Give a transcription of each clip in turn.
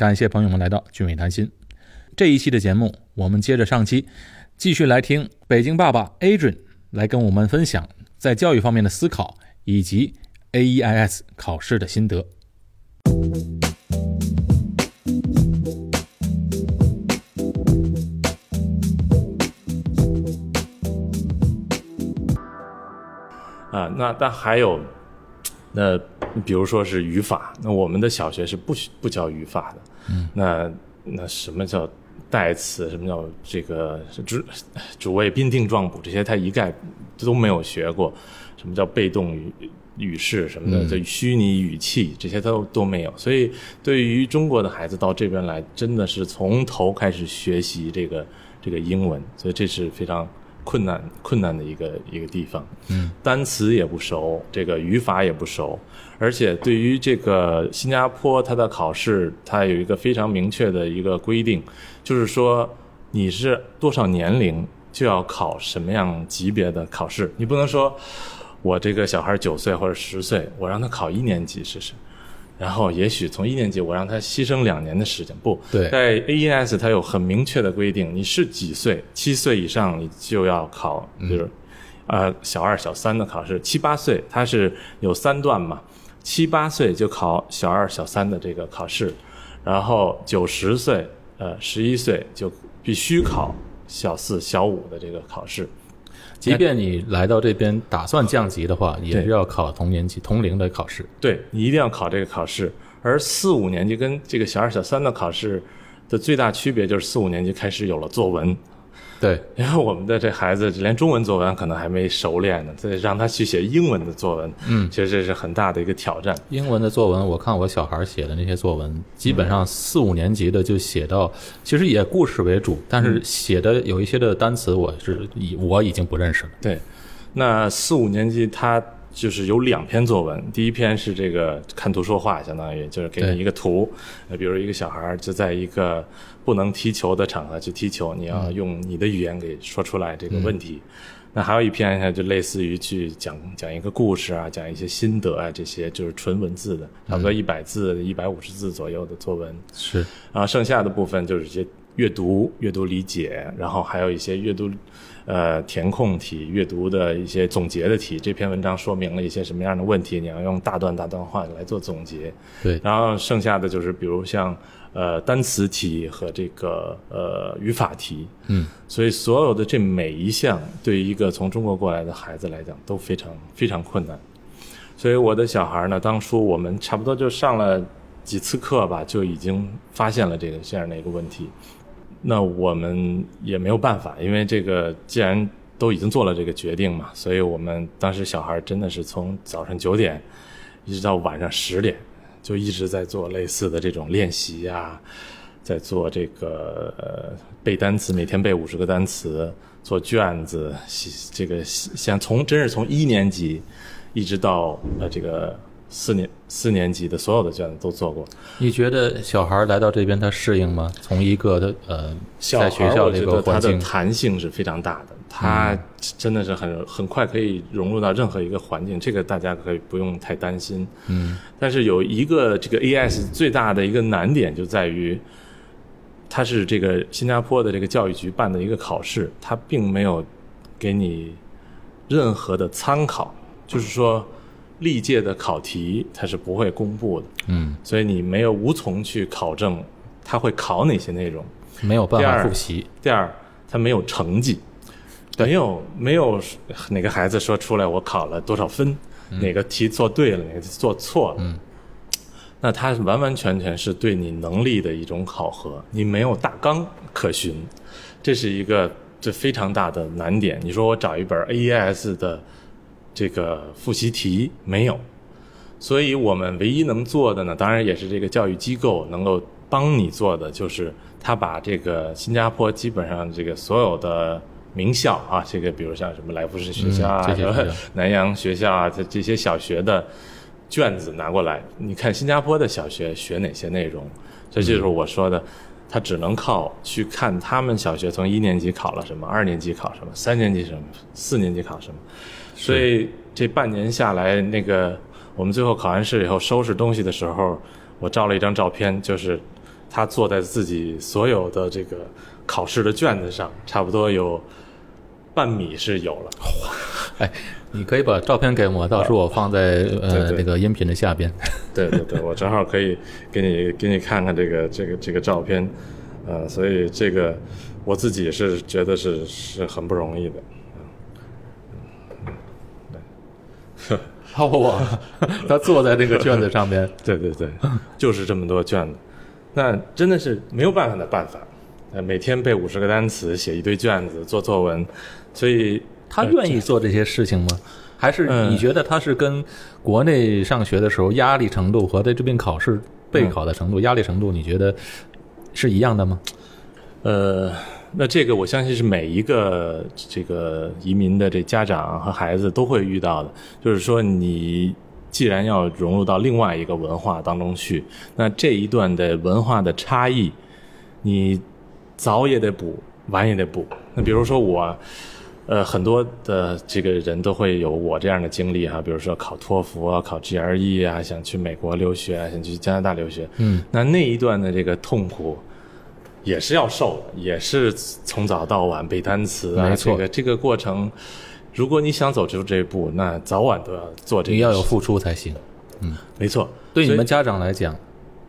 感谢朋友们来到俊伟谈心。这一期的节目，我们接着上期，继续来听北京爸爸 Adrian 来跟我们分享在教育方面的思考以及 AEIS 考试的心得。啊，那但还有，那比如说是语法，那我们的小学是不不教语法的。嗯，那那什么叫代词？什么叫这个主主谓宾定状补？这些他一概都没有学过。什么叫被动语语式？什么的就虚拟语气？这些都都没有。所以对于中国的孩子到这边来，真的是从头开始学习这个这个英文，所以这是非常。困难困难的一个一个地方，嗯，单词也不熟，这个语法也不熟，而且对于这个新加坡，它的考试它有一个非常明确的一个规定，就是说你是多少年龄就要考什么样级别的考试，你不能说我这个小孩九岁或者十岁，我让他考一年级试试。然后也许从一年级我让他牺牲两年的时间，不对，在 AES 它有很明确的规定，你是几岁，七岁以上你就要考，就是，呃，小二、小三的考试，七八岁它是有三段嘛，七八岁就考小二、小三的这个考试，然后九十岁，呃，十一岁就必须考小四、小五的这个考试。即便你来到这边打算降级的话，也是要考同年级同龄的考试。对你一定要考这个考试，而四五年级跟这个小二、小三的考试的最大区别就是四五年级开始有了作文。对，因为我们的这孩子连中文作文可能还没熟练呢，再让他去写英文的作文，嗯，其实这是很大的一个挑战。英文的作文，我看我小孩写的那些作文，基本上四五年级的就写到，其实也故事为主，但是写的有一些的单词，我是已我已经不认识了。对，那四五年级他。就是有两篇作文，第一篇是这个看图说话，相当于就是给你一个图，呃，比如一个小孩就在一个不能踢球的场合去踢球，你要用你的语言给说出来这个问题。那还有一篇呢，就类似于去讲讲一个故事啊，讲一些心得啊，这些就是纯文字的，差不多一百字、一百五十字左右的作文。是，然后剩下的部分就是一些阅读、阅读理解，然后还有一些阅读。呃，填空题、阅读的一些总结的题，这篇文章说明了一些什么样的问题？你要用大段大段话来做总结。对，然后剩下的就是，比如像呃单词题和这个呃语法题。嗯，所以所有的这每一项，对于一个从中国过来的孩子来讲，都非常非常困难。所以我的小孩呢，当初我们差不多就上了几次课吧，就已经发现了这个这样的一个问题。那我们也没有办法，因为这个既然都已经做了这个决定嘛，所以我们当时小孩真的是从早上九点一直到晚上十点，就一直在做类似的这种练习呀，在做这个背单词，每天背五十个单词，做卷子，这个像从真是从一年级一直到呃这个。四年四年级的所有的卷子都做过。你觉得小孩来到这边他适应吗？从一个的呃，在学校这个环境，弹性是非常大的。他真的是很很快可以融入到任何一个环境，这个大家可以不用太担心。嗯。但是有一个这个 AS 最大的一个难点就在于，它是这个新加坡的这个教育局办的一个考试，它并没有给你任何的参考，就是说。历届的考题它是不会公布的，嗯，所以你没有无从去考证它会考哪些内容，没有办法复习。第二，它没有成绩，没有没有哪个孩子说出来我考了多少分，哪个题做对了，哪个做错了，嗯，那他完完全全是对你能力的一种考核，你没有大纲可循，这是一个这非常大的难点。你说我找一本 AES 的。这个复习题没有，所以我们唯一能做的呢，当然也是这个教育机构能够帮你做的，就是他把这个新加坡基本上这个所有的名校啊，这个比如像什么来福士学校啊、南洋学校啊，这这些小学的卷子拿过来，你看新加坡的小学学哪些内容，这就是我说的，他只能靠去看他们小学从一年级考了什么，二年级考什么，三年级什么，四年级考什么。所以这半年下来，那个我们最后考完试以后收拾东西的时候，我照了一张照片，就是他坐在自己所有的这个考试的卷子上，差不多有半米是有了。哎，你可以把照片给我，到时候我放在对呃对那个音频的下边。对对对，我正好可以给你给你看看这个这个这个照片，呃，所以这个我自己是觉得是是很不容易的。哇，他坐在那个卷子上面，对对对，就是这么多卷子，那真的是没有办法的办法。呃，每天背五十个单词，写一堆卷子，做作文，所以他愿意做这些事情吗？还是嗯你觉得他是跟国内上学的时候压力程度和在这边考试备考的程度、压力程度，你觉得是一样的吗？呃，那这个我相信是每一个这个移民的这家长和孩子都会遇到的，就是说你既然要融入到另外一个文化当中去，那这一段的文化的差异，你早也得补，晚也得补。那比如说我。呃，很多的这个人都会有我这样的经历哈，比如说考托福啊、考 GRE 啊，想去美国留学啊，想去加拿大留学，嗯，那那一段的这个痛苦，也是要受的，也是从早到晚背单词啊，没错这个这个过程，如果你想走出这一步，那早晚都要做这个。你要有付出才行。嗯没错，对你们家长来讲，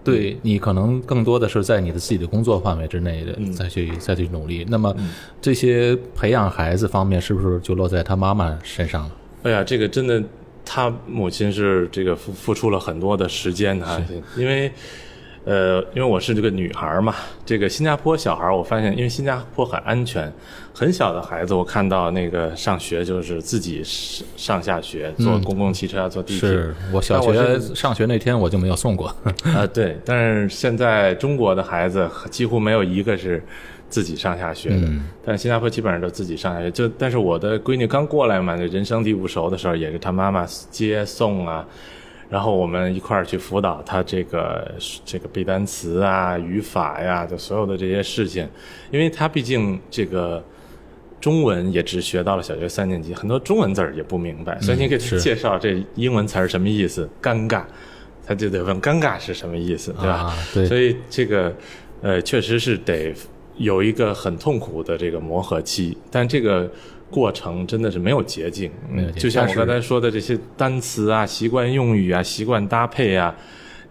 对你可能更多的是在你的自己的工作范围之内的再去再去努力。那么这些培养孩子方面，是不是就落在他妈妈身上了？哎呀，这个真的，他母亲是这个付付出了很多的时间哈，因为。呃，因为我是这个女孩嘛，这个新加坡小孩，我发现，因为新加坡很安全，很小的孩子，我看到那个上学就是自己上上下学，坐公共汽车啊，坐地铁。是我小学上学那天我就没有送过。啊，对，但是现在中国的孩子几乎没有一个是自己上下学的，嗯但新加坡基本上都自己上下学。就但是我的闺女刚过来嘛，就人生地不熟的时候，也是她妈妈接送啊，然后我们一块儿去辅导他这个这个背单词啊、语法呀，就所有的这些事情，因为他毕竟这个。中文也只学到了小学三年级，很多中文字儿也不明白，所以你给他介绍这英文词儿什么意思，尴尬，他就得问尴尬是什么意思，对吧？啊对所以这个呃，确实是得有一个很痛苦的这个磨合期，但这个过程真的是没有捷径。就像我刚才说的这些单词啊、习惯用语啊、习惯搭配啊。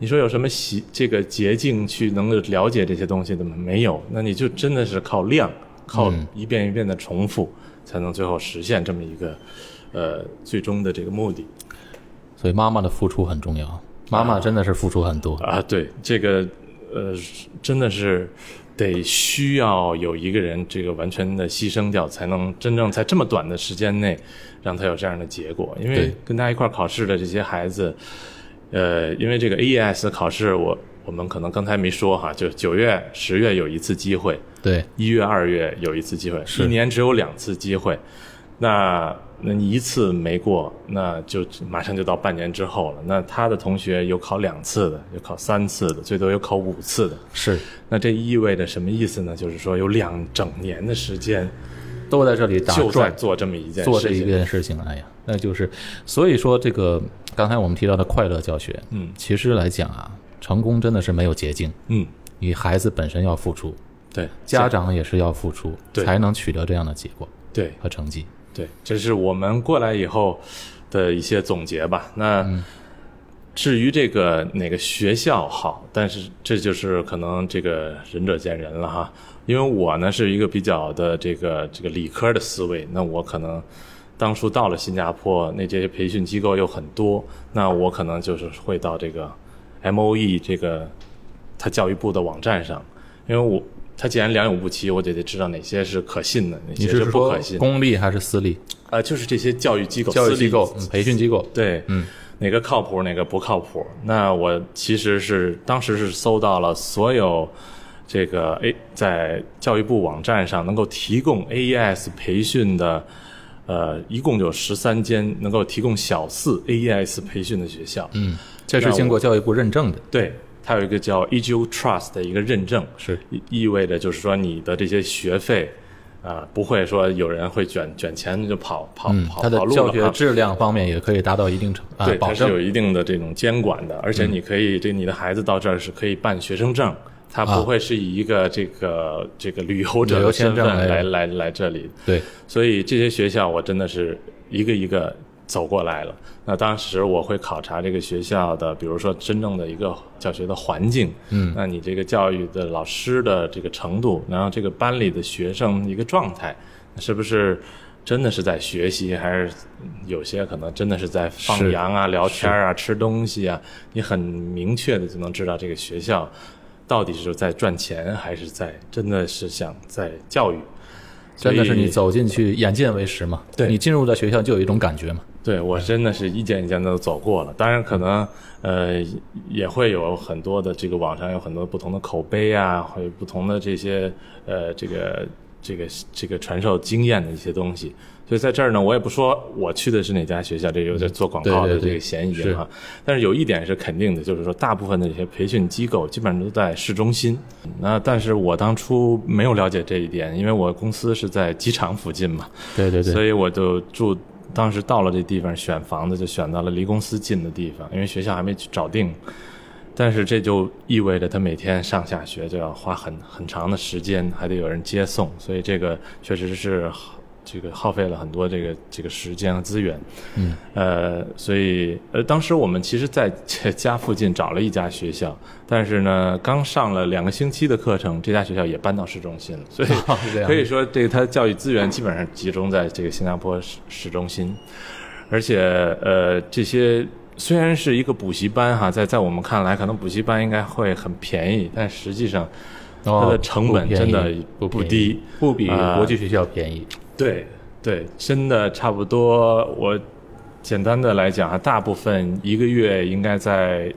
你说有什么习这个捷径去能够了解这些东西的吗？没有，那你就真的是靠量，靠嗯一遍一遍的重复，才能最后实现这么一个呃最终的这个目的。所以妈妈的付出很重要，妈妈真的是付出很多。啊，对，这个呃，真的是得需要有一个人这个完全的牺牲掉，才能真正在这么短的时间内让他有这样的结果。因为对跟他一块考试的这些孩子，呃，因为这个 AES 考试，我我们可能刚才没说哈，就九月、十月有一次机会，对，一月、二月有一次机会，一年只有两次机会。那那你一次没过，那就马上就到半年之后了。那他的同学有考两次的，有考三次的，最多有考五次的。是那这意味着什么意思呢？就是说有两整年的时间都在这里打就在转。做这么一件做这一。件事情，哎呀，那就是，所以说这个刚才我们提到的快乐教学，嗯其实来讲啊，成功真的是没有捷径，嗯，你孩子本身要付出，对，家长也是要付出，对才能取得这样的结果对和成绩。对，这是我们过来以后的一些总结吧。那至于这个哪个学校好，但是这就是可能这个仁者见仁了哈。因为我呢是一个比较的这个这个理科的思维，那我可能当初到了新加坡，那这些培训机构又很多，那我可能就是会到这个 M O E 这个他教育部的网站上，因为我他既然良莠不齐，我就得知道哪些是可信的，哪些是不可信。公立还是私立？啊，就是这些教育机构、教育机构、嗯培训机构？对，嗯，哪个靠谱，哪个不靠谱？那我其实是当时是搜到了所有这个诶，在教育部网站上能够提供 AES 培训的，呃，一共有十三间能够提供小四 AES 培训的学校。嗯，这是经过教育部认证的，对，它有一个叫 EGU Trust 的一个认证，是。意意味着就是说你的这些学费。啊，不会说有人会卷卷钱就跑跑嗯，跑它的跑路了啊教学质量方面也可以达到一定程啊对，它是有一定的这种监管的，而且你可以，这你的孩子到这儿是可以办学生证，他不会是以一个这个这个旅游者的身份来。来来这里。对，所以这些学校我真的是一个一个走过来了。那当时我会考察这个学校的，比如说真正的一个教学的环境，嗯，那你这个教育的老师的这个程度，然后这个班里的学生一个状态，是不是真的是在学习，还是有些可能真的是在放羊啊、聊天啊、吃东西啊？你很明确的就能知道这个学校到底是在赚钱，还是在真的是想在教育。真的是你走进去，眼见为实嘛。对你进入到学校就有一种感觉嘛。对我真的是一件一件的走过了，当然可能呃也会有很多的这个网上有很多不同的口碑啊，会有不同的这些呃这个这个这个传授经验的一些东西。所以在这儿呢，我也不说我去的是哪家学校，这有点做广告的这个嫌疑是哈。但是有一点是肯定的，就是说大部分的这些培训机构基本上都在市中心。那但是我当初没有了解这一点，因为我公司是在机场附近嘛。对对对，所以我就住，当时到了这地方选房子就选到了离公司近的地方，因为学校还没去找定。但是这就意味着他每天上下学就要花很很长的时间，还得有人接送，所以这个确实是这个耗费了很多这个这个时间和资源。嗯，呃，所以呃，当时我们其实在家附近找了一家学校，但是呢，刚上了两个星期的课程，这家学校也搬到市中心了，所以 可以说这个它教育资源基本上集中在这个新加坡市市中心，而且呃，这些虽然是一个补习班哈，在在我们看来，可能补习班应该会很便宜，但实际上它哦的成本真的不不低，不比啊国际学校便宜。对对，真的差不多。我简单的来讲啊，大部分一个月应该在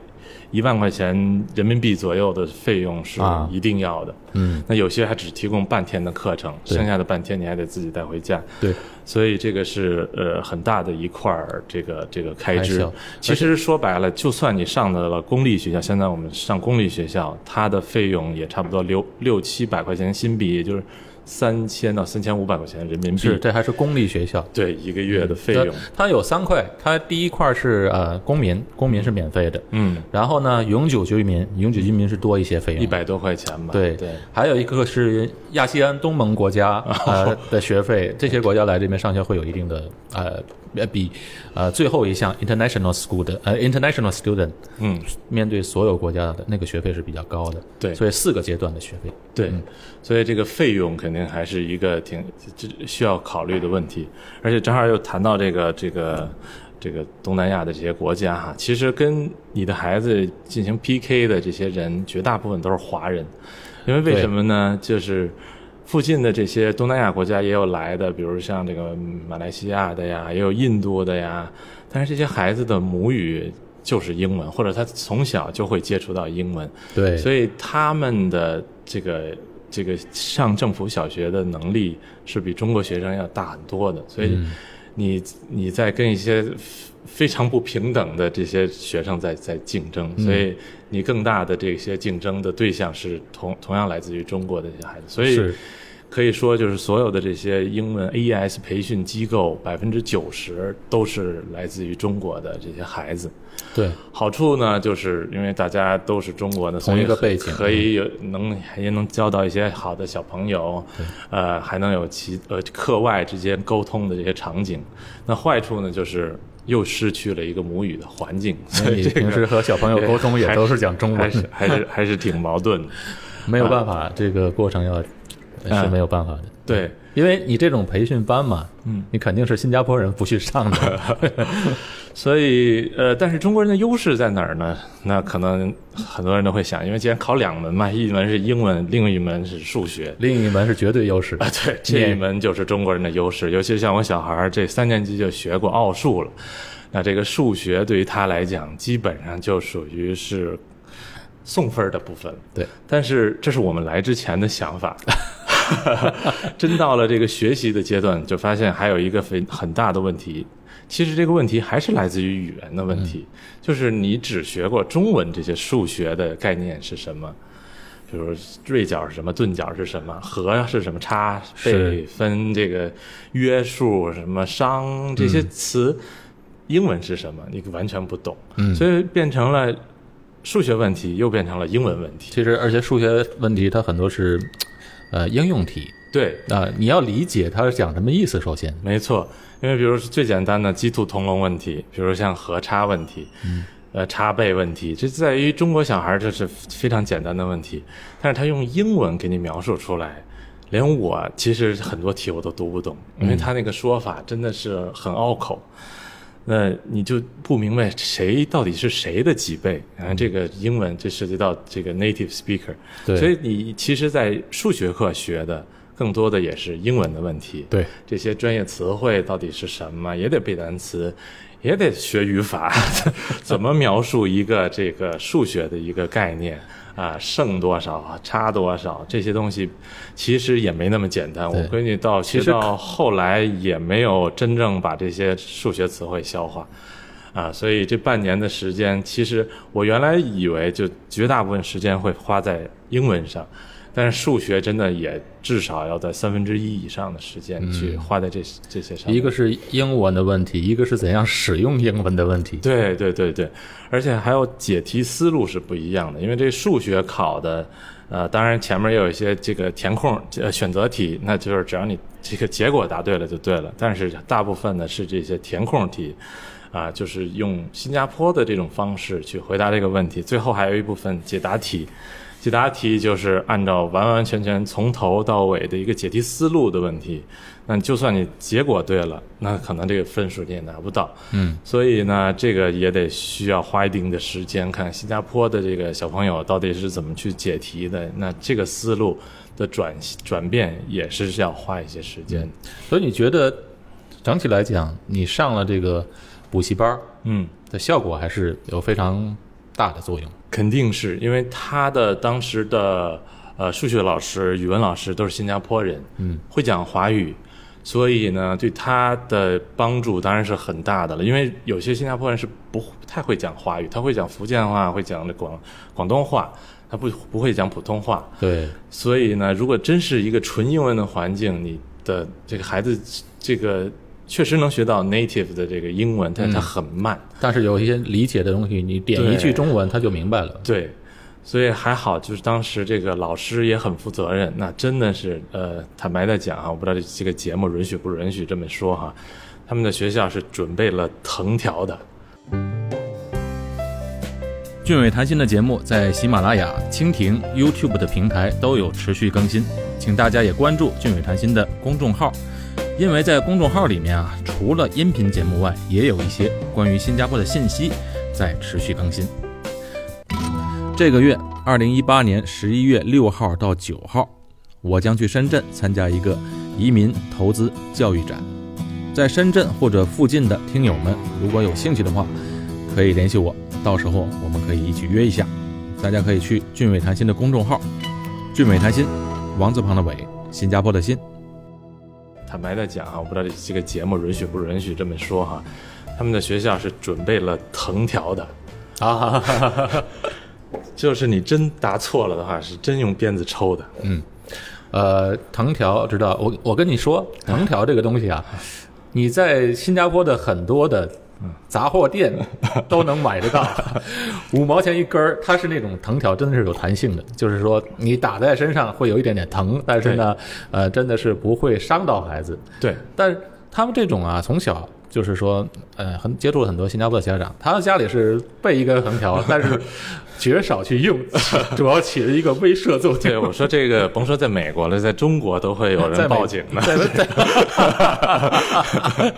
一万块钱人民币左右的费用是啊一定要的。嗯，那有些还只提供半天的课程，剩下的半天你还得自己带回家。对，所以这个是呃很大的一块儿这个这个开支。其实说白了，就算你上的了公立学校，现在我们上公立学校，它的费用也差不多六六七百块钱新币，也就是三千到三千五百块钱人民币。是，这还是公立学校。对一个月的费用。它有三块，它第一块是呃公民，公民是免费的。嗯，然后呢，永久居民，永久居民是多一些费用，一百多块钱吧。对对，还有一个是亚细安东盟国家呃的学费，这些国家来这边上学会有一定的呃呃比呃最后一项 international school 的呃 international student 嗯，面对所有国家的那个学费是比较高的，对所以四个阶段的学费，对，所以这个费用肯定还是一个挺这需要考虑的问题，而且正好又谈到这个这个这个东南亚的这些国家哈，其实跟你的孩子进行 PK 的这些人，绝大部分都是华人，因为为什么呢？就是附近的这些东南亚国家也有来的，比如像这个马来西亚的呀，也有印度的呀，但是这些孩子的母语就是英文，或者他从小就会接触到英文，对，所以他们的这个这个上政府小学的能力是比中国学生要大很多的，所以你你在跟一些非常不平等的这些学生在在竞争，所以你更大的这些竞争的对象是同同样来自于中国的这些孩子，所以可以说就是所有的这些英文 AES 培训机构百分之九十都是来自于中国的这些孩子。对。好处呢，就是因为大家都是中国的，同一个背景。可以有能也能交到一些好的小朋友，呃，还能有其呃课外之间沟通的这些场景。那坏处呢，就是又失去了一个母语的环境，所以你这个平时和小朋友沟通也都是讲中文，还是还是还是挺矛盾的。没有办法，这个过程要是没有办法的。对，因为你这种培训班嘛，嗯，你肯定是新加坡人不去上的，所以呃，但是中国人的优势在哪儿呢？那可能很多人都会想，因为既然考两门嘛，一门是英文，另一门是数学，另一门是绝对优势啊，对，这一门就是中国人的优势，尤其像我小孩儿，这三年级就学过奥数了，那这个数学对于他来讲，基本上就属于是送分儿的部分。对，但是这是我们来之前的想法，真到了这个学习的阶段，就发现还有一个非很大的问题。其实这个问题还是来自于语言的问题，就是你只学过中文这些数学的概念是什么？比如锐角是什么，钝角是什么，和是什么，差倍是分这个约束什么商这些词，英文是什么，你完全不懂，嗯所以变成了数学问题又变成了英文问题。其实，而且数学问题它很多是呃应用题对，啊、你要理解它是讲什么意思。首先，没错，因为比如说最简单的鸡兔同笼问题，比如像和差问题，嗯，呃，差倍问题，这在于中国小孩这是非常简单的问题，但是他用英文给你描述出来，连我其实很多题我都读不懂，因为他那个说法真的是很拗口。那你就不明白谁到底是谁的几倍？啊，这个英文这涉及到这个 native speaker，对所以你其实，在数学课学的更多的也是英文的问题。对这些专业词汇到底是什么，也得背单词，也得学语法，怎么描述一个这个数学的一个概念啊，剩多少啊，差多少，这些东西其实也没那么简单。我对闺女到其实到后来也没有真正把这些数学词汇消化。啊，所以这半年的时间，其实我原来以为就绝大部分时间会花在英文上，但是数学真的也至少要在三分之一以上的时间去花在这、这些上。一个是英文的问题，一个是怎样使用英文的问题。对对对对，而且还有解题思路是不一样的，因为这数学考的，呃，当然前面也有一些这个填空呃选择题，那就是只要你这个结果答对了就对了，但是大部分呢是这些填空题。啊，就是用新加坡的这种方式去回答这个问题，最后还有一部分解答题，解答题就是按照完完全全从头到尾的一个解题思路的问题。那就算你结果对了，那可能这个分数你也拿不到。嗯，所以呢，这个也得需要花一定的时间，看新加坡的这个小朋友到底是怎么去解题的。那这个思路的转转变也是要花一些时间。所以你觉得整体来讲，你上了这个补习班嗯，的效果还是有非常大的作用。肯定是因为他的当时的呃数学老师、语文老师都是新加坡人，嗯，会讲华语，所以呢，对他的帮助当然是很大的了。因为有些新加坡人是不不太会讲华语，他会讲福建话，会讲广广东话，他不不会讲普通话。对，所以呢，如果真是一个纯英文的环境，你的这个孩子这个确实能学到 native 的这个英文，但是它很慢。但是有一些理解的东西，你点一句中文他就明白了。对，所以还好，就是当时这个老师也很负责任。那真的是，呃，坦白的讲啊，我不知道这这个节目允许不允许这么说哈。他们的学校是准备了藤条的，俊伟谈心的节目在喜马拉雅、蜻蜓、YouTube 的平台都有持续更新，请大家也关注俊伟谈心的公众号，因为在公众号里面啊，除了音频节目外，也有一些关于新加坡的信息在持续更新。这个月，二零一八年十一月六号到九号，我将去深圳参加一个移民投资教育展，在深圳或者附近的听友们，如果有兴趣的话，可以联系我，到时候我们可以一起约一下。大家可以去俊伟谈心的公众号“俊伟谈心”，王字旁的伟，新加坡的新。坦白的讲啊，我不知道这这个节目允许不允许这么说哈。他们的学校是准备了藤条的，啊，就是你真答错了的话，是真用鞭子抽的。嗯呃，藤条知道，我我跟你说，藤条这个东西啊，你在新加坡的很多的杂货店都能买得到，五毛钱一根儿，它是那种藤条，真的是有弹性的，就是说你打在身上会有一点点疼，但是呢，呃，真的是不会伤到孩子。对，但是他们这种啊，从小就是说，呃，很接触了很多新加坡的家长，他家里是备一根藤条，但是绝少去用，主要起了一个威慑作用 对，我说这个甭说在美国了，在中国都会有人报警的。在在，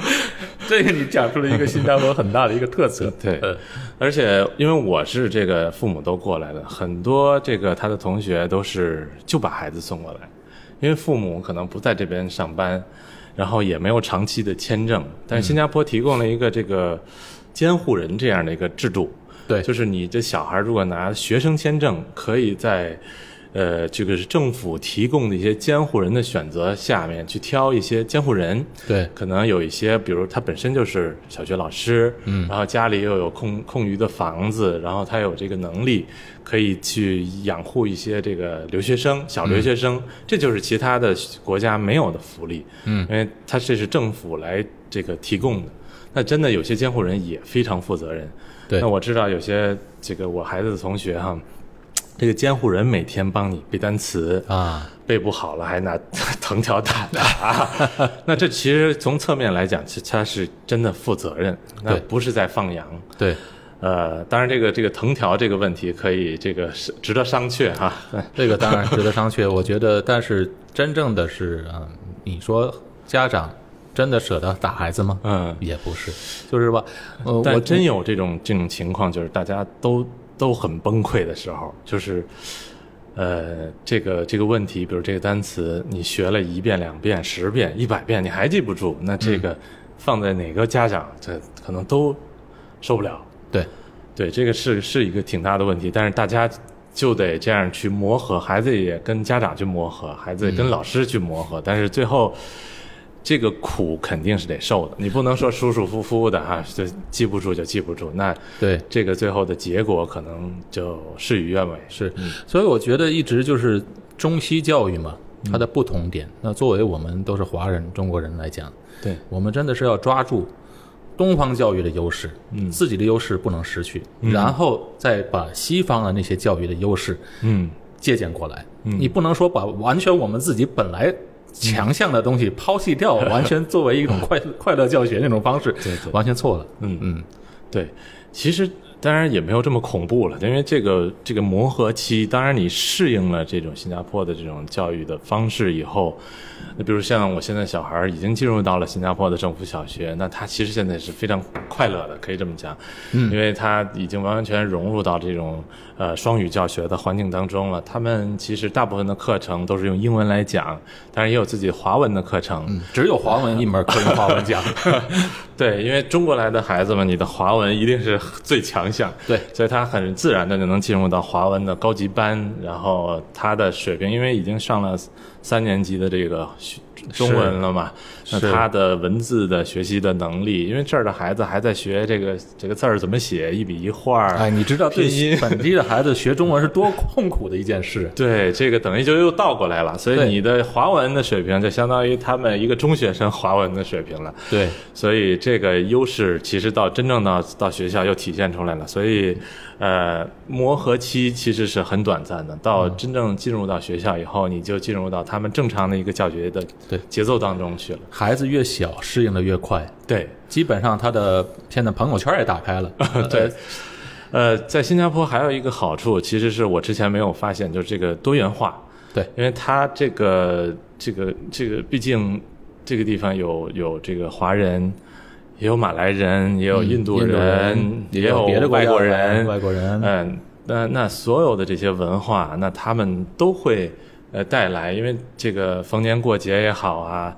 这个你讲出了一个新加坡很大的一个特色。对呃而且因为我是这个父母都过来的，很多这个他的同学都是就把孩子送过来，因为父母可能不在这边上班，然后也没有长期的签证，但是新加坡提供了一个这个监护人这样的一个制度，对，就是你这小孩如果拿学生签证，可以在呃这个是政府提供的一些监护人的选择下面去挑一些监护人，对。可能有一些，比如他本身就是小学老师，嗯，然后家里又有空空余的房子，然后他有这个能力，可以去养护一些这个留学生、小留学生，这就是其他的国家没有的福利，嗯，因为他这是政府来这个提供的。那真的有些监护人也非常负责任，对那我知道有些这个我孩子的同学哈，这个监护人每天帮你背单词，啊，背不好了还拿 藤条打打，那这其实从侧面来讲，其实他是真的负责任，那不是在放羊。对，呃，当然这个这个藤条这个问题可以这个是值得商榷哈。这个当然值得商榷。我觉得，但是真正的是，嗯，你说家长真的舍得打孩子吗？嗯，也不是，就是吧，但真有这种这种情况，就是大家都都很崩溃的时候，就是，呃，这个这个问题，比如这个单词，你学了一遍、两遍、十遍、一百遍，你还记不住，那这个放在哪个家长，这可能都受不了。对。对，这个是是一个挺大的问题，但是大家就得这样去磨合，孩子也跟家长去磨合，孩子也跟老师去磨合，但是最后这个苦肯定是得受的，你不能说舒舒服服的哈、就记不住就记不住，那对。这个最后的结果可能就事与愿违。是，所以我觉得一直就是中西教育嘛，它的不同点。那作为我们都是华人中国人来讲，对，我们真的是要抓住东方教育的优势，嗯。自己的优势不能失去，然后再把西方的那些教育的优势嗯，借鉴过来。嗯。你不能说把完全我们自己本来强项的东西抛弃掉，完全作为一种快快乐教学那种方式，对对。完全错了。嗯。嗯，对，其实当然也没有这么恐怖了，因为这个这个磨合期，当然你适应了这种新加坡的这种教育的方式以后，那比如像我现在小孩儿已经进入到了新加坡的政府小学，那他其实现在是非常快乐的，可以这么讲，嗯，因为他已经完完全融入到这种呃双语教学的环境当中了。他们其实大部分的课程都是用英文来讲，当然也有自己华文的课程，只有华文一门课用华文讲。对，因为中国来的孩子们，你的华文一定是最强项，对所以他很自然的就能进入到华文的高级班，然后他的水平，因为已经上了三年级的这个中文了嘛，那他的文字的学习的能力，因为这儿的孩子还在学这个这个字儿怎么写，一笔一画儿，哎，你知道对拼音本地的孩子学中文是多痛苦的一件事。对，这个等于就又倒过来了，所以你的华文的水平就相当于他们一个中学生华文的水平了。对，所以这个优势其实到真正到到学校又体现出来了。所以，呃，磨合期其实是很短暂的。到真正进入到学校以后，你就进入到他们正常的一个教学的对节奏当中去了。孩子越小，适应的越快，对，基本上他的现在朋友圈也打开了。对。呃，在新加坡还有一个好处，其实是我之前没有发现，就是这个多元化。对，因为它这个这个这个，毕竟这个地方有有这个华人，也有马来人，也有印度人，也也有别的外国的人，外国人。嗯，那那所有的这些文化，那他们都会呃带来，因为这个逢年过节也好啊，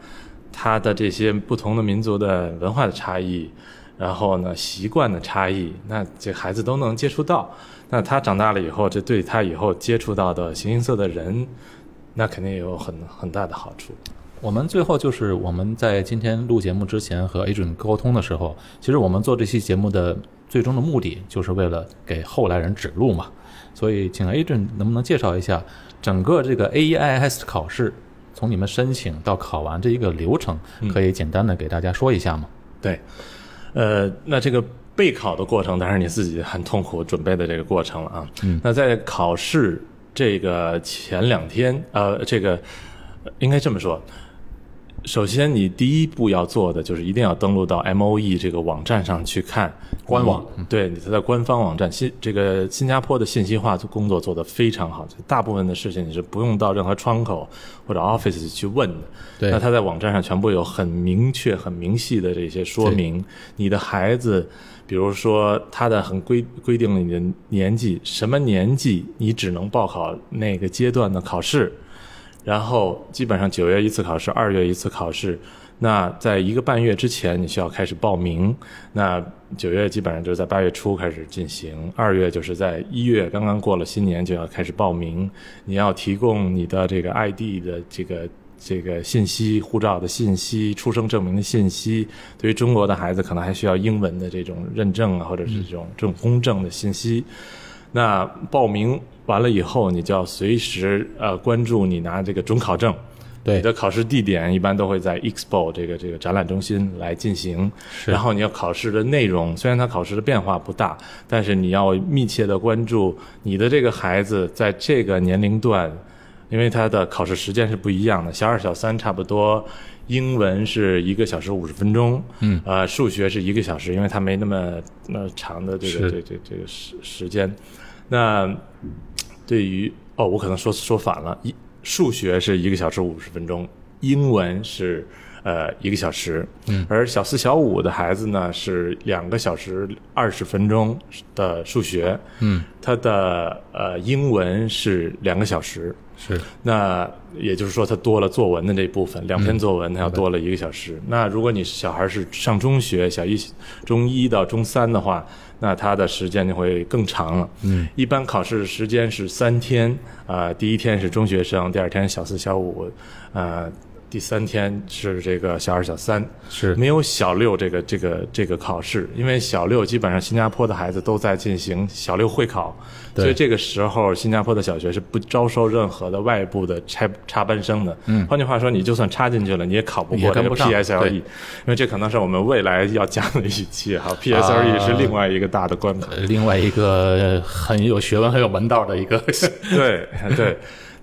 它的这些不同的民族的文化的差异，然后呢习惯的差异，那这孩子都能接触到。那他长大了以后，这对他以后接触到的形形色的人，那肯定有很很大的好处。我们最后就是我们在今天录节目之前和 Adrian 沟通的时候，其实我们做这期节目的最终的目的，就是为了给后来人指路嘛。所以，请 A 君能不能介绍一下整个这个 AEIS 考试，从你们申请到考完这一个流程，可以简单的给大家说一下吗？对，呃，那这个备考的过程，当然你自己很痛苦准备的这个过程了啊。嗯，那在考试这个前两天，呃，这个呃应该这么说。首先，你第一步要做的就是一定要登录到 M O E 这个网站上去看官网你对，你它的官方网站，新这个新加坡的信息化工作做得非常好，大部分的事情你是不用到任何窗口或者 office 去问的。对那它在网站上全部有很明确、很明细的这些说明。你的孩子，比如说他的很规规定了你的年纪，什么年纪你只能报考那个阶段的考试，然后基本上九月一次考试，二月一次考试。那在一个半月之前，你需要开始报名。那九月基本上就是在八月初开始进行，二月就是在一月刚刚过了新年就要开始报名。你要提供你的这个 ID 的这个这个信息、护照的信息、出生证明的信息。对于中国的孩子，可能还需要英文的这种认证啊，或者是这种这种公证的信息。那报名完了以后，你就要随时呃关注你拿这个准考证。对你的考试地点一般都会在 Expo 这个这个展览中心来进行。是然后你要考试的内容，虽然它考试的变化不大，但是你要密切的关注你的这个孩子在这个年龄段，因为他的考试时间是不一样的，小二、小三差不多。英文是一个小时五十分钟，嗯，呃，数学是一个小时，因为它没那么那么长的这个这这这个时时间。那对于哦，我可能说说反了，一数学是一个小时五十分钟，英文是呃一个小时，嗯，而小四小五的孩子呢是两个小时二十分钟的数学，嗯，他的呃英文是两个小时，是。那也就是说，他多了作文的这部分，两篇作文，他要多了一个小时。那如果你小孩是上中学，小一、中一到中三的话，那他的时间就会更长了。嗯，一般考试时间是三天，啊、第一天是中学生，第二天小四、小五，呃，第三天是这个小二、小三。是。没有小六这个这个这个考试，因为小六基本上新加坡的孩子都在进行小六会考，对。所以这个时候新加坡的小学是不招收任何的外部的插插班生的。嗯，换句话说，你就算插进去了，你也考不过 PSLE，因为这可能是我们未来要讲的一期哈，PSLE 是另外一个大的关卡。呃另外一个很有学问、很有门道的一个对 对，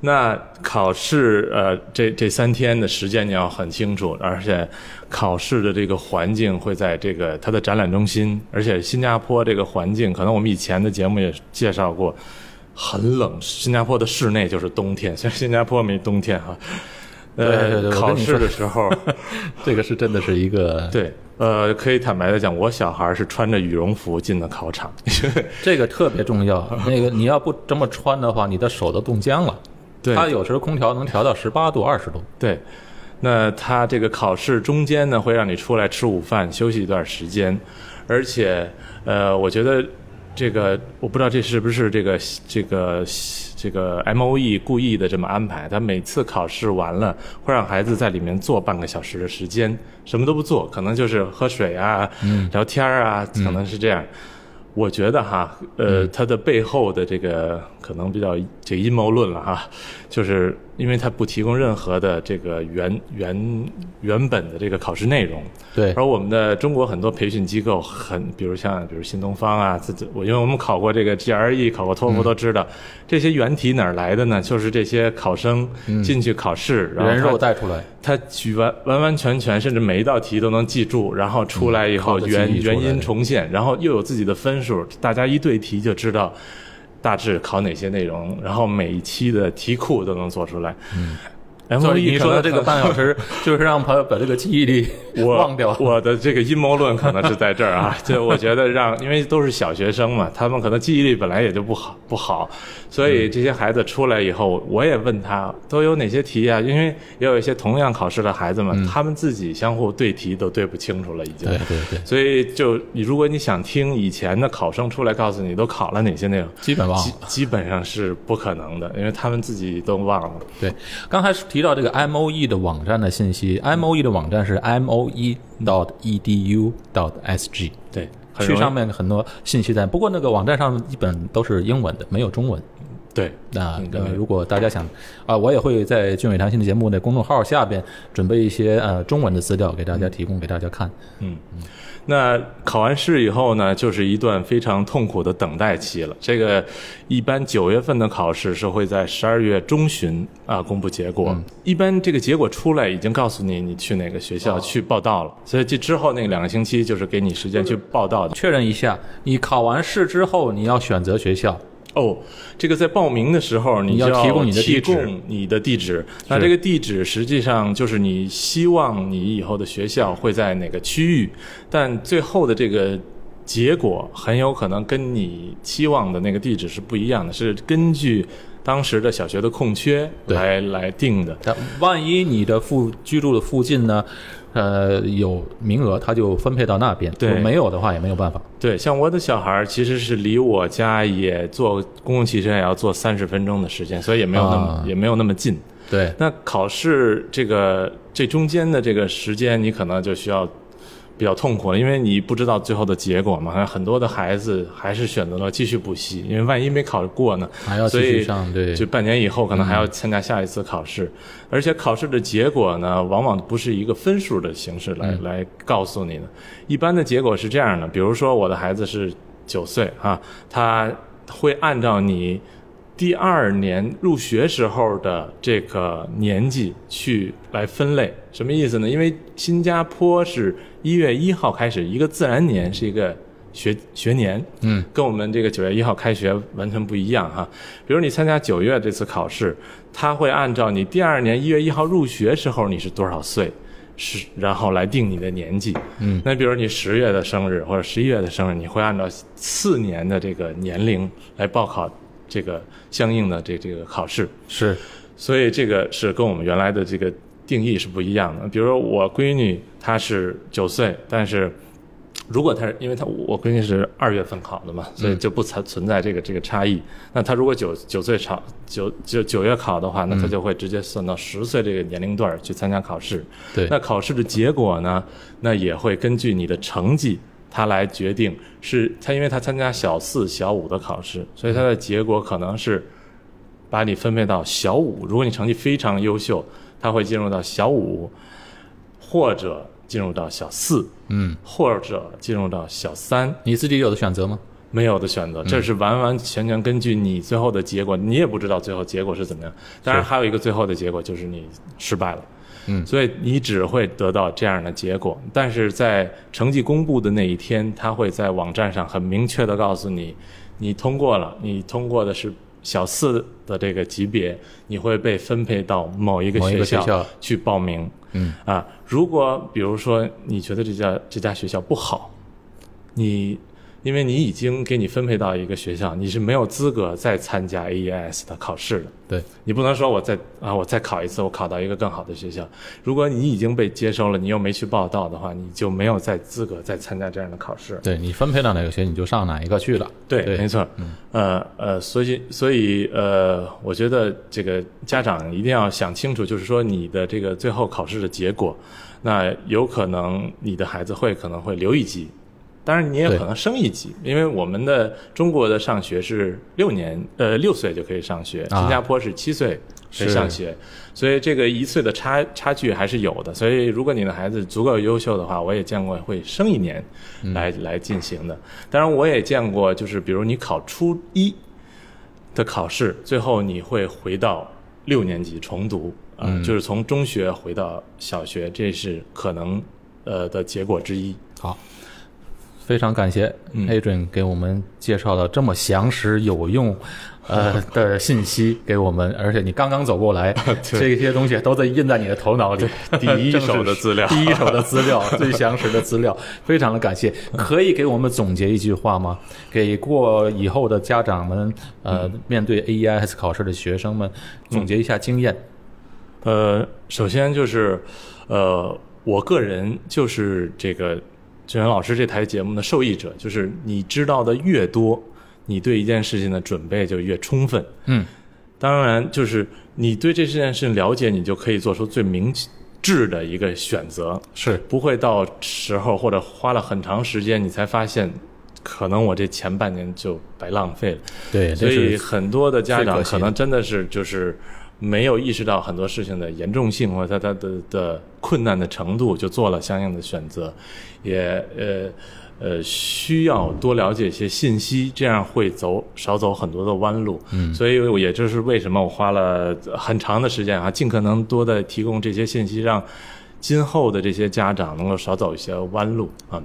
那考试呃，这这三天的时间你要很清楚，而且考试的这个环境会在这个它的展览中心，而且新加坡这个环境，可能我们以前的节目也介绍过，很冷。新加坡的室内就是冬天，虽然新加坡没冬天哈。呃，对对对考试的时候，这个是真的是一个对，呃，可以坦白的讲，我小孩是穿着羽绒服进的考场，这个特别重要。那个你要不这么穿的话，你的手都冻僵了。对它有时候空调能调到十八度、二十度。对，那他这个考试中间呢，会让你出来吃午饭，休息一段时间，而且呃，我觉得这个我不知道这是不是这个这个这个 M O E 故意的这么安排，他每次考试完了会让孩子在里面坐半个小时的时间，什么都不做，可能就是喝水啊、聊天啊，可能是这样。我觉得哈，呃，它的背后的这个可能比较这个阴谋论了哈，就是因为它不提供任何的这个原原原本的这个考试内容，对，而我们的中国很多培训机构很，比如像比如新东方啊，这这我因为我们考过这个 GRE，考过托福都知道，这些原题哪儿来的呢？就是这些考生进去考试，然后人他肉带出来。他举完完完全全，甚至每一道题都能记住，然后出来以后原原因重现，然后又有自己的分数，大家一对题就知道大致考哪些内容，然后每一期的题库都能做出来。嗯，所以你说的这个半小时，就是让朋友把这个记忆力我忘掉。我的这个阴谋论可能是在这儿啊，就我觉得让，因为都是小学生嘛，他们可能记忆力本来也就不好不好，所以这些孩子出来以后，我也问他都有哪些题啊？因为也有一些同样考试的孩子们，他们自己相互对题都对不清楚了，已经。对对对，所以就你如果你想听以前的考生出来告诉你都考了哪些内容，基本忘基了。基本上是不可能的，因为他们自己都忘了。对，刚才提到这个 M O E 的网站的信息，M O E 的网站是 M O E dot E D U dot S G，对，去上面很多信息在。不过那个网站上基本都是英文的，没有中文。对那如果大家想啊，我也会在俊伟谈心的节目的公众号下边准备一些呃中文的资料给大家提供给大家看。嗯那考完试以后呢，就是一段非常痛苦的等待期了。这个一般九月份的考试是会在十二月中旬啊公布结果。一般这个结果出来已经告诉你你去哪个学校去报到了，所以这之后那两个星期就是给你时间去报到的。确认一下，你考完试之后你要选择学校，哦，这个在报名的时候，你要提供你的地址提供你的地址。那这个地址实际上就是你希望你以后的学校会在哪个区域，但最后的这个结果很有可能跟你期望的那个地址是不一样的，是根据当时的小学的空缺来来定的。但万一你的附居住的附近呢，呃有名额，他就分配到那边；对没有的话也没有办法。对，像我的小孩儿其实是离我家也坐公共汽车也要坐三十分钟的时间，所以也没有那么、啊也没有那么近。对，那考试这个这中间的这个时间，你可能就需要比较痛苦了，因为你不知道最后的结果嘛。很多的孩子还是选择了继续补习，因为万一没考过呢，还要继续上，对，就半年以后可能还要参加下一次考试，而且考试的结果呢，往往不是一个分数的形式来来告诉你的。一般的结果是这样的，比如说我的孩子是九岁啊，他会按照你。第二年入学时候的这个年纪去来分类，什么意思呢？因为新加坡是一月一号开始，一个自然年是一个学学年，嗯，跟我们这个九月一号开学完全不一样哈。比如你参加九月这次考试，他会按照你第二年一月一号入学时候你是多少岁，是然后来定你的年纪，嗯，那比如你十月的生日或者十一月的生日，你会按照次年的这个年龄来报考。这个相应的这这个考试是，所以这个是跟我们原来的这个定义是不一样的。比如说我闺女她是九岁，但是如果她是因为她我闺女是二月份考的嘛，所以就不存存在这个这个差异。那她如果九九岁考九九九月考的话，那她就会直接算到十岁这个年龄段去参加考试。对，那考试的结果呢，那也会根据你的成绩。他来决定是他，因为他参加小四、小五的考试，所以他的结果可能是把你分配到小五。如果你成绩非常优秀，他会进入到小五，或者进入到小四，嗯，或者进入到小三。你自己有的选择吗？没有的选择，这是完完全全根据你最后的结果，你也不知道最后结果是怎么样。当然，还有一个最后的结果就是你失败了。嗯，所以你只会得到这样的结果，但是在成绩公布的那一天，他会在网站上很明确的告诉你，你通过了，你通过的是小四的这个级别，你会被分配到某一个学校去报名。嗯，啊，如果比如说你觉得这家这家学校不好，你。因为你已经给你分配到一个学校，你是没有资格再参加 AES 的考试的。对你不能说我再啊，我再考一次，我考到一个更好的学校。如果你已经被接收了，你又没去报道的话，你就没有再资格再参加这样的考试。对你分配到哪个学，你就上哪一个去了。对，没错。呃呃，所以所以呃，我觉得这个家长一定要想清楚，就是说你的这个最后考试的结果，那有可能你的孩子会可能会留一级。当然，你也可能升一级，因为我们的中国的上学是六年，呃，六岁就可以上学，新加坡是七岁可以上学，所以这个一岁的差差距还是有的。所以，如果你的孩子足够优秀的话，我也见过会升一年来来进行的。当然，我也见过，就是比如你考初一的考试，最后你会回到六年级重读，啊，就是从中学回到小学，这是可能呃的结果之一。好。非常感谢 Adrian 给我们介绍了这么详实有用，呃 的信息给我们，而且你刚刚走过来，这些东西都在印在你的头脑里，第一手的资料，第一手的资料，最详实的资料，非常的感谢。可以给我们总结一句话吗？给过以后的家长们，呃，面对 AEIS 考试的学生们，总结一下经验。呃，首先就是，呃，我个人就是这个。志远老师这台节目的受益者，就是你知道的越多，你对一件事情的准备就越充分。嗯，当然，就是你对这件事情了解，你就可以做出最明智的一个选择，是不会到时候或者花了很长时间，你才发现，可能我这前半年就白浪费了。对，所以很多的家长可能真的是就是。没有意识到很多事情的严重性或者它它的的困难的程度，就做了相应的选择，也呃呃需要多了解一些信息，这样会走少走很多的弯路。嗯，所以也就是为什么我花了很长的时间啊，尽可能多的提供这些信息，让今后的这些家长能够少走一些弯路啊。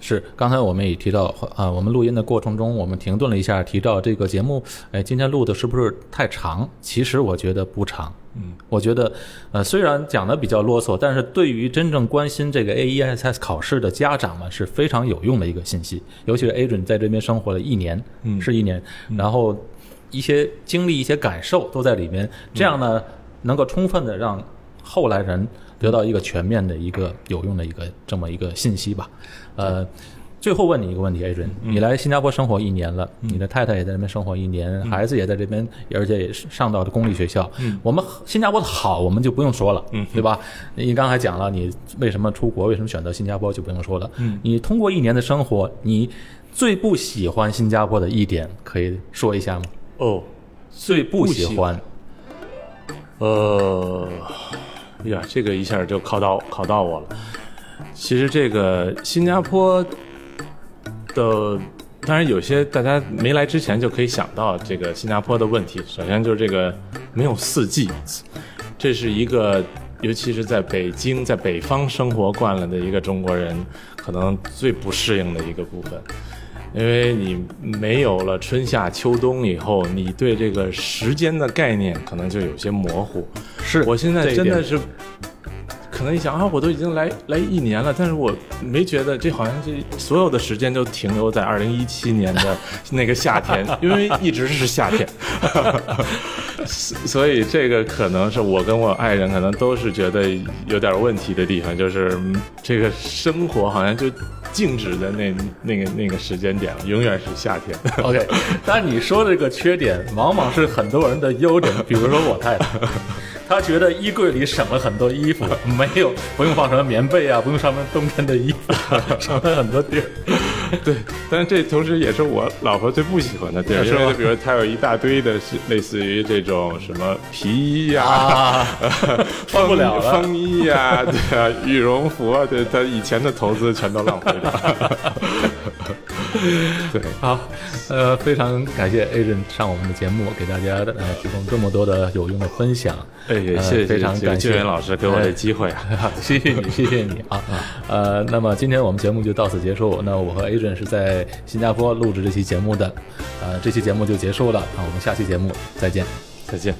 是，刚才我们也提到，啊，我们录音的过程中，我们停顿了一下，提到这个节目，哎，今天录的是不是太长？其实我觉得不长，嗯，我觉得，呃，虽然讲的比较啰嗦，但是对于真正关心这个 AESS 考试的家长们是非常有用的一个信息，尤其是 Adrian 在这边生活了一年，嗯，是一年，然后一些经历、一些感受都在里面，这样呢，能够充分的让后来人。得到一个全面的一个有用的一个这么一个信息吧，呃，最后问你一个问题，Adrian，你来新加坡生活一年了，你的太太也在那边生活一年，孩子也在这边，而且也是上到了公立学校。我们新加坡的好，我们就不用说了，对吧？你刚才讲了，你为什么出国，为什么选择新加坡，就不用说了。你通过一年的生活，你最不喜欢新加坡的一点，可以说一下吗？哦，最不喜欢，呃，哎呀，这个一下就考到考到我了。其实这个新加坡的，当然有些大家没来之前就可以想到这个新加坡的问题。首先就是这个没有四季，这是一个，尤其是在北京，在北方生活惯了的一个中国人，可能最不适应的一个部分。因为你没有了春夏秋冬以后，你对这个时间的概念可能就有些模糊。是我现在真的是，可能一想啊，我都已经来来一年了，但是我没觉得这好像这所有的时间都停留在二零一七年的那个夏天，因为一直是夏天，所以这个可能是我跟我爱人可能都是觉得有点问题的地方，就是嗯这个生活好像就静止的那那个那个时间点了，永远是夏天。OK，但你说的这个缺点，往往是很多人的优点。比如说我太太，她觉得衣柜里省了很多衣服，没有不用放什么棉被啊，不用上面冬天的衣服，省了很多地儿。对，但是这同时也是我老婆最不喜欢的地儿，因为比如她有一大堆的是类似于这种什么皮衣呀、啊 穿不了了风衣呀、对啊，羽绒服啊，对，她以前的投资全都浪费了。对，好，呃，非常感谢 Agent 上我们的节目，给大家呃提供这么多的有用的分享。哎，也呃谢谢非常感谢救援老师给我的机会啊。谢谢你，谢谢你啊。呃，那么今天我们节目就到此结束。那我和 Adrian 是在新加坡录制这期节目的，呃，这期节目就结束了啊。我们下期节目再见。再见。